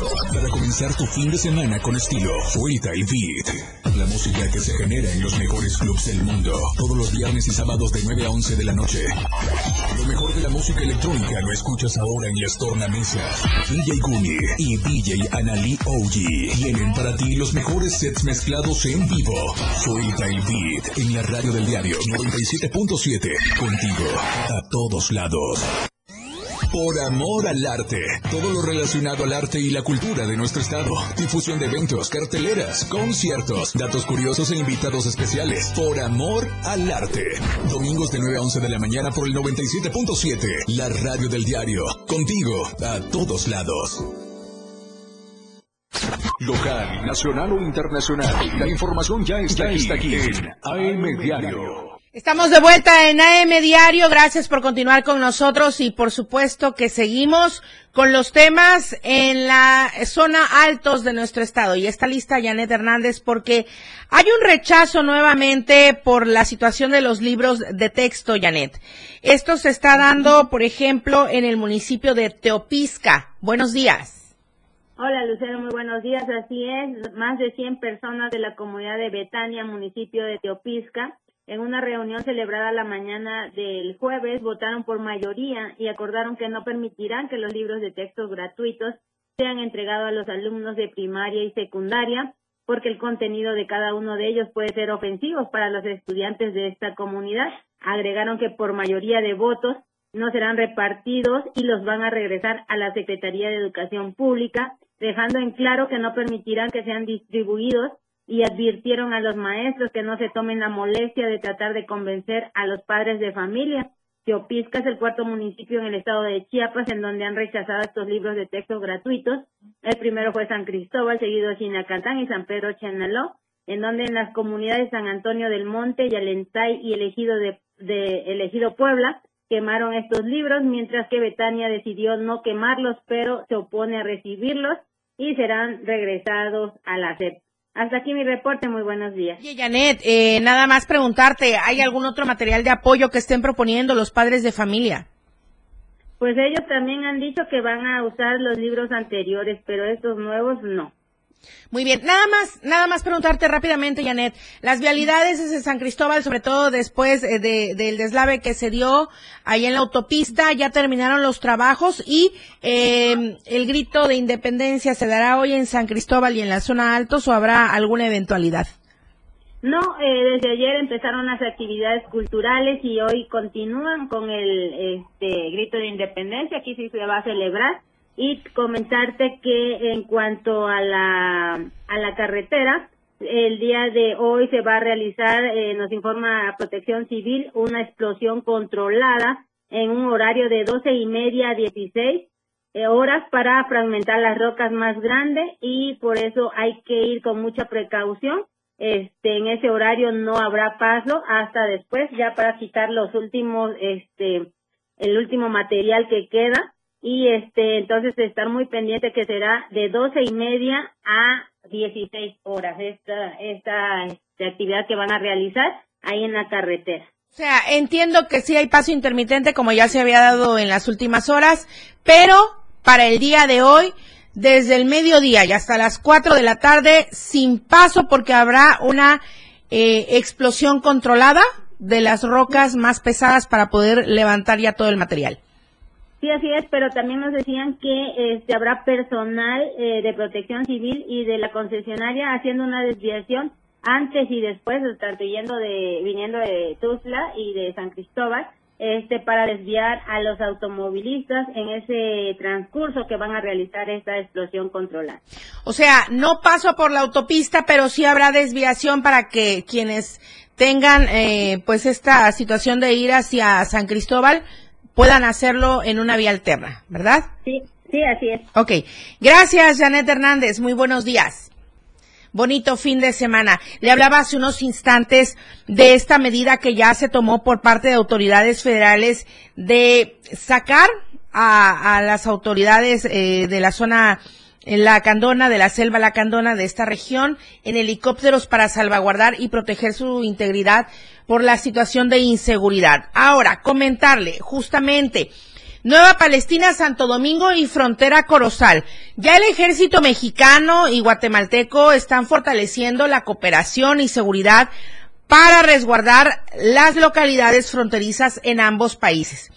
Para comenzar tu fin de semana con estilo, Suelta y Beat. La música que se genera en los mejores clubs del mundo. Todos los viernes y sábados de 9 a 11 de la noche. Lo mejor de la música electrónica lo escuchas ahora en las tornamesas. DJ Guni y DJ Anali OG tienen para ti los mejores sets mezclados en vivo. Suelta el Beat en la radio del diario 97.7. Contigo a todos lados. Por amor al arte. Todo lo relacionado al arte y la cultura de nuestro estado. Difusión de eventos, carteleras, conciertos, datos curiosos e invitados especiales. Por amor al arte. Domingos de 9 a 11 de la mañana por el 97.7. La radio del diario. Contigo a todos lados. Local, nacional o internacional. La información ya está, aquí, está aquí en AM Diario. Estamos de vuelta en AM Diario. Gracias por continuar con nosotros y por supuesto que seguimos con los temas en la zona altos de nuestro estado. Y está lista Janet Hernández porque hay un rechazo nuevamente por la situación de los libros de texto, Janet. Esto se está dando, por ejemplo, en el municipio de Teopisca. Buenos días. Hola Lucero, muy buenos días. Así es, más de 100 personas de la comunidad de Betania, municipio de Teopisca, en una reunión celebrada la mañana del jueves, votaron por mayoría y acordaron que no permitirán que los libros de textos gratuitos sean entregados a los alumnos de primaria y secundaria, porque el contenido de cada uno de ellos puede ser ofensivo para los estudiantes de esta comunidad. Agregaron que por mayoría de votos no serán repartidos y los van a regresar a la Secretaría de Educación Pública, dejando en claro que no permitirán que sean distribuidos y advirtieron a los maestros que no se tomen la molestia de tratar de convencer a los padres de familia. Teopisca es el cuarto municipio en el estado de Chiapas en donde han rechazado estos libros de texto gratuitos. El primero fue San Cristóbal, seguido Chinacatán y San Pedro Chenaló, en donde en las comunidades San Antonio del Monte, Yalentay y Elegido de, de Elegido Puebla quemaron estos libros, mientras que Betania decidió no quemarlos, pero se opone a recibirlos y serán regresados a la. Hasta aquí mi reporte, muy buenos días. Oye, Janet, eh, nada más preguntarte, ¿hay algún otro material de apoyo que estén proponiendo los padres de familia? Pues ellos también han dicho que van a usar los libros anteriores, pero estos nuevos no. Muy bien, nada más, nada más preguntarte rápidamente, Janet, las vialidades de San Cristóbal, sobre todo después eh, de, del deslave que se dio ahí en la autopista, ya terminaron los trabajos y eh, el grito de independencia se dará hoy en San Cristóbal y en la zona altos o habrá alguna eventualidad. No, eh, desde ayer empezaron las actividades culturales y hoy continúan con el este, grito de independencia. Aquí sí se va a celebrar y comentarte que en cuanto a la, a la carretera, el día de hoy se va a realizar, eh, nos informa Protección Civil, una explosión controlada en un horario de doce y media a 16 eh, horas para fragmentar las rocas más grandes y por eso hay que ir con mucha precaución. Este, en ese horario no habrá paso hasta después, ya para quitar los últimos, este, el último material que queda y este entonces estar muy pendiente que será de doce y media a 16 horas esta esta este, actividad que van a realizar ahí en la carretera. O sea, entiendo que sí hay paso intermitente como ya se había dado en las últimas horas, pero para el día de hoy desde el mediodía y hasta las 4 de la tarde sin paso porque habrá una eh, explosión controlada de las rocas más pesadas para poder levantar ya todo el material. Sí, así es, pero también nos decían que este, habrá personal eh, de protección civil y de la concesionaria haciendo una desviación antes y después, tanto yendo de, viniendo de Tuzla y de San Cristóbal, este, para desviar a los automovilistas en ese transcurso que van a realizar esta explosión controlada. O sea, no paso por la autopista, pero sí habrá desviación para que quienes tengan eh, pues esta situación de ir hacia San Cristóbal puedan hacerlo en una vía alterna, ¿verdad? Sí, sí, así es. Ok. Gracias, Janet Hernández. Muy buenos días. Bonito fin de semana. Le hablaba hace unos instantes de esta medida que ya se tomó por parte de autoridades federales de sacar a, las autoridades eh, de la zona en la Candona, de la selva La Candona de esta región, en helicópteros para salvaguardar y proteger su integridad por la situación de inseguridad. Ahora, comentarle, justamente, Nueva Palestina, Santo Domingo y frontera Corozal. Ya el ejército mexicano y guatemalteco están fortaleciendo la cooperación y seguridad para resguardar las localidades fronterizas en ambos países.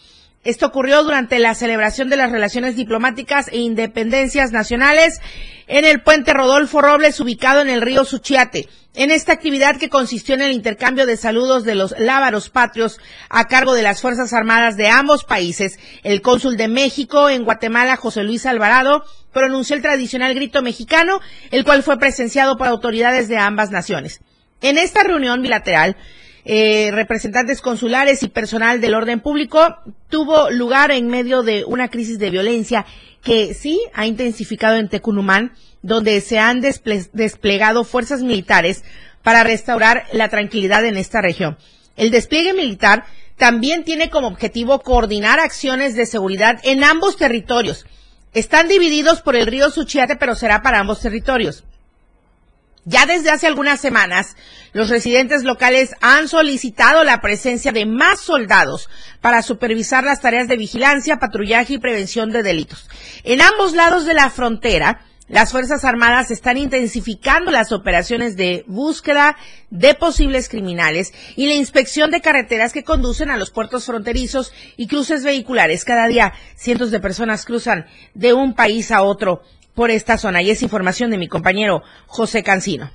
Esto ocurrió durante la celebración de las relaciones diplomáticas e independencias nacionales en el puente Rodolfo Robles ubicado en el río Suchiate. En esta actividad que consistió en el intercambio de saludos de los lábaros patrios a cargo de las Fuerzas Armadas de ambos países, el cónsul de México en Guatemala, José Luis Alvarado, pronunció el tradicional grito mexicano, el cual fue presenciado por autoridades de ambas naciones. En esta reunión bilateral, eh, representantes consulares y personal del orden público tuvo lugar en medio de una crisis de violencia que sí ha intensificado en Tecunumán, donde se han desplegado fuerzas militares para restaurar la tranquilidad en esta región. El despliegue militar también tiene como objetivo coordinar acciones de seguridad en ambos territorios. Están divididos por el río Suchiate, pero será para ambos territorios. Ya desde hace algunas semanas, los residentes locales han solicitado la presencia de más soldados para supervisar las tareas de vigilancia, patrullaje y prevención de delitos. En ambos lados de la frontera, las Fuerzas Armadas están intensificando las operaciones de búsqueda de posibles criminales y la inspección de carreteras que conducen a los puertos fronterizos y cruces vehiculares. Cada día cientos de personas cruzan de un país a otro por esta zona. Y es información de mi compañero José Cancino.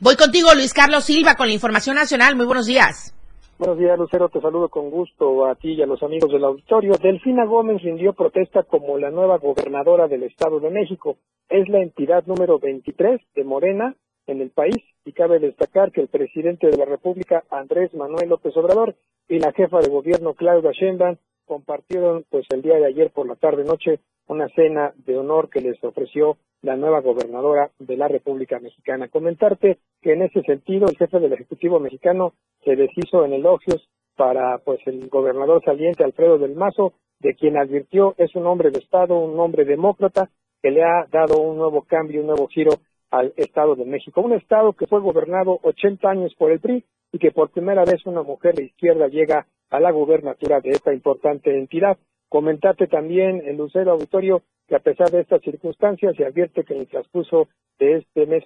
Voy contigo, Luis Carlos Silva, con la información nacional. Muy buenos días. Buenos días, Lucero. Te saludo con gusto a ti y a los amigos del auditorio. Delfina Gómez rindió protesta como la nueva gobernadora del Estado de México. Es la entidad número 23 de Morena en el país y cabe destacar que el presidente de la República, Andrés Manuel López Obrador, y la jefa de gobierno, Claudia Sheinbaum, compartieron pues el día de ayer por la tarde noche una cena de honor que les ofreció la nueva gobernadora de la República Mexicana. Comentarte que en ese sentido el jefe del Ejecutivo mexicano se deshizo en elogios para pues el gobernador saliente Alfredo del Mazo, de quien advirtió es un hombre de Estado, un hombre demócrata que le ha dado un nuevo cambio, un nuevo giro al Estado de México, un Estado que fue gobernado 80 años por el PRI y que por primera vez una mujer de izquierda llega a la gubernatura de esta importante entidad. Comentate también en Lucero Auditorio que a pesar de estas circunstancias se advierte que en el transcurso de este mes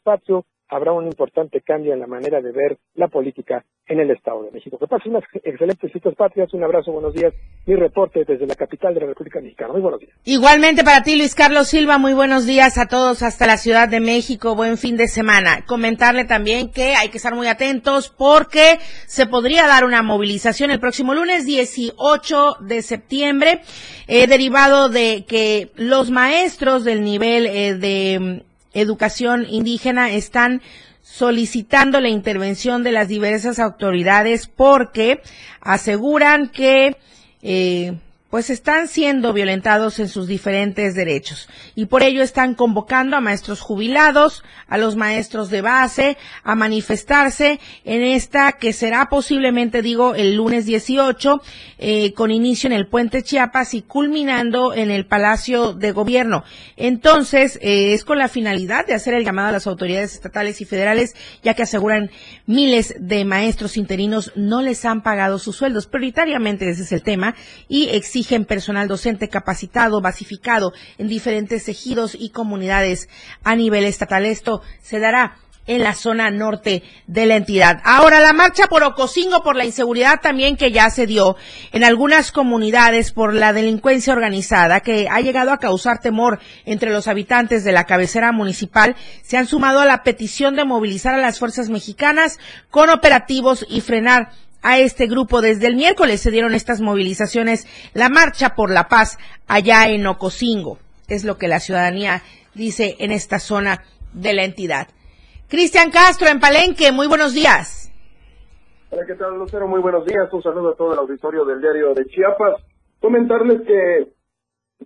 habrá un importante cambio en la manera de ver la política en el Estado de México. Que pasen unas excelentes citas patrias, un abrazo, buenos días, mi reporte desde la capital de la República Mexicana. Muy buenos días. Igualmente para ti, Luis Carlos Silva, muy buenos días a todos hasta la Ciudad de México, buen fin de semana. Comentarle también que hay que estar muy atentos porque se podría dar una movilización el próximo lunes 18 de septiembre, eh, derivado de que los maestros del nivel eh, de educación indígena están solicitando la intervención de las diversas autoridades porque aseguran que eh, pues están siendo violentados en sus diferentes derechos y por ello están convocando a maestros jubilados, a los maestros de base, a manifestarse en esta que será posiblemente, digo, el lunes 18, eh, con inicio en el puente Chiapas y culminando en el Palacio de Gobierno. Entonces, eh, es con la finalidad de hacer el llamado a las autoridades estatales y federales, ya que aseguran miles de maestros interinos no les han pagado sus sueldos. Prioritariamente ese es el tema y exigen personal docente capacitado, basificado en diferentes ejidos y comunidades a nivel estatal. Esto se dará en la zona norte de la entidad. Ahora, la marcha por Ocosingo, por la inseguridad también que ya se dio en algunas comunidades por la delincuencia organizada que ha llegado a causar temor entre los habitantes de la cabecera municipal, se han sumado a la petición de movilizar a las fuerzas mexicanas con operativos y frenar a este grupo. Desde el miércoles se dieron estas movilizaciones, la marcha por la paz allá en Ocosingo. Es lo que la ciudadanía dice en esta zona de la entidad. Cristian Castro en Palenque, muy buenos días. Hola, ¿qué tal, Lucero? Muy buenos días. Un saludo a todo el auditorio del diario de Chiapas. Comentarles que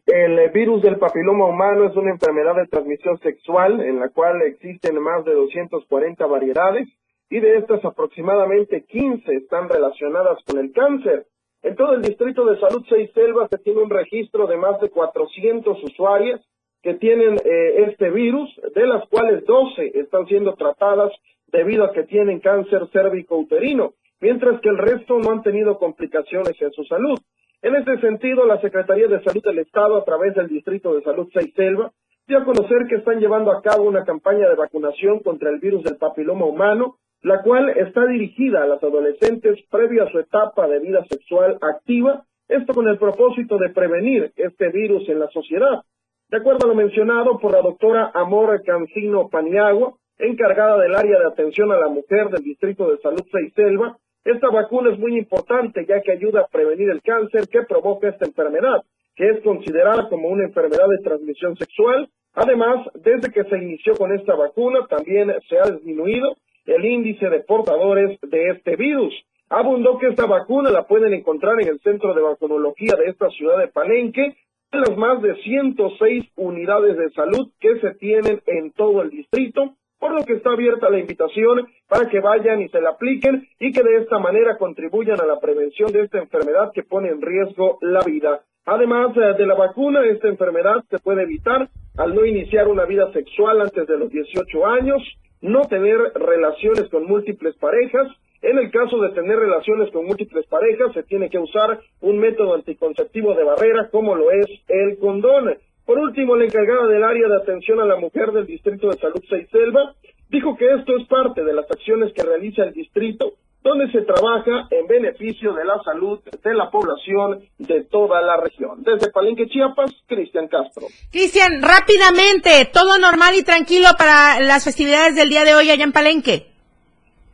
el virus del papiloma humano es una enfermedad de transmisión sexual en la cual existen más de 240 variedades y de estas aproximadamente 15 están relacionadas con el cáncer. En todo el distrito de salud Seis Selvas se tiene un registro de más de 400 usuarias que tienen eh, este virus, de las cuales 12 están siendo tratadas debido a que tienen cáncer cérvico uterino, mientras que el resto no han tenido complicaciones en su salud. En este sentido, la Secretaría de Salud del Estado, a través del Distrito de Salud 6 Selva, dio a conocer que están llevando a cabo una campaña de vacunación contra el virus del papiloma humano, la cual está dirigida a las adolescentes previo a su etapa de vida sexual activa, esto con el propósito de prevenir este virus en la sociedad. De acuerdo a lo mencionado por la doctora Amor Cancino Paniagua, encargada del área de atención a la mujer del Distrito de Salud 6 Selva, esta vacuna es muy importante ya que ayuda a prevenir el cáncer que provoca esta enfermedad, que es considerada como una enfermedad de transmisión sexual. Además, desde que se inició con esta vacuna, también se ha disminuido el índice de portadores de este virus. Abundó que esta vacuna la pueden encontrar en el centro de vacunología de esta ciudad de Palenque, en las más de 106 unidades de salud que se tienen en todo el distrito por lo que está abierta la invitación para que vayan y se la apliquen y que de esta manera contribuyan a la prevención de esta enfermedad que pone en riesgo la vida. Además eh, de la vacuna, esta enfermedad se puede evitar al no iniciar una vida sexual antes de los 18 años, no tener relaciones con múltiples parejas. En el caso de tener relaciones con múltiples parejas, se tiene que usar un método anticonceptivo de barrera como lo es el condón. Por último, la encargada del área de atención a la mujer del Distrito de Salud Selva dijo que esto es parte de las acciones que realiza el distrito, donde se trabaja en beneficio de la salud de la población de toda la región. Desde Palenque, Chiapas, Cristian Castro. Cristian, rápidamente, todo normal y tranquilo para las festividades del día de hoy allá en Palenque.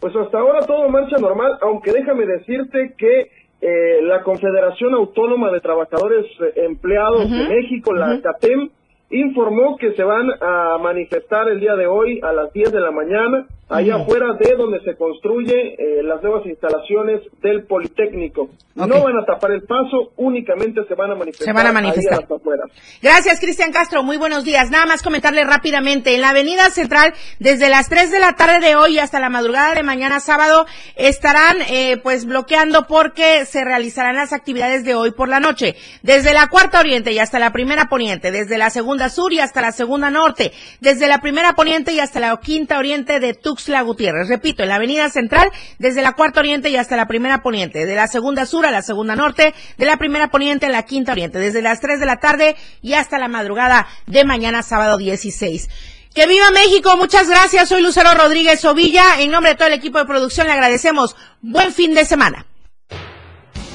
Pues hasta ahora todo marcha normal, aunque déjame decirte que eh, la Confederación Autónoma de Trabajadores eh, Empleados de México, la CATEM, informó que se van a manifestar el día de hoy a las 10 de la mañana allá afuera de donde se construye eh, las nuevas instalaciones del Politécnico. No van a tapar el paso, únicamente se van a manifestar. Se van a manifestar. afuera. Gracias, Cristian Castro. Muy buenos días. Nada más comentarle rápidamente. En la Avenida Central, desde las 3 de la tarde de hoy hasta la madrugada de mañana sábado, estarán eh, pues bloqueando porque se realizarán las actividades de hoy por la noche. Desde la Cuarta Oriente y hasta la Primera Poniente, desde la Segunda Sur y hasta la Segunda Norte, desde la Primera Poniente y hasta la Quinta Oriente de Tuxtla la Gutiérrez. Repito, en la Avenida Central, desde la Cuarta Oriente y hasta la Primera Poniente, de la Segunda Sur a la Segunda Norte, de la Primera Poniente a la Quinta Oriente, desde las 3 de la tarde y hasta la madrugada de mañana sábado 16. Que viva México, muchas gracias. Soy Lucero Rodríguez Ovilla. En nombre de todo el equipo de producción le agradecemos. Buen fin de semana.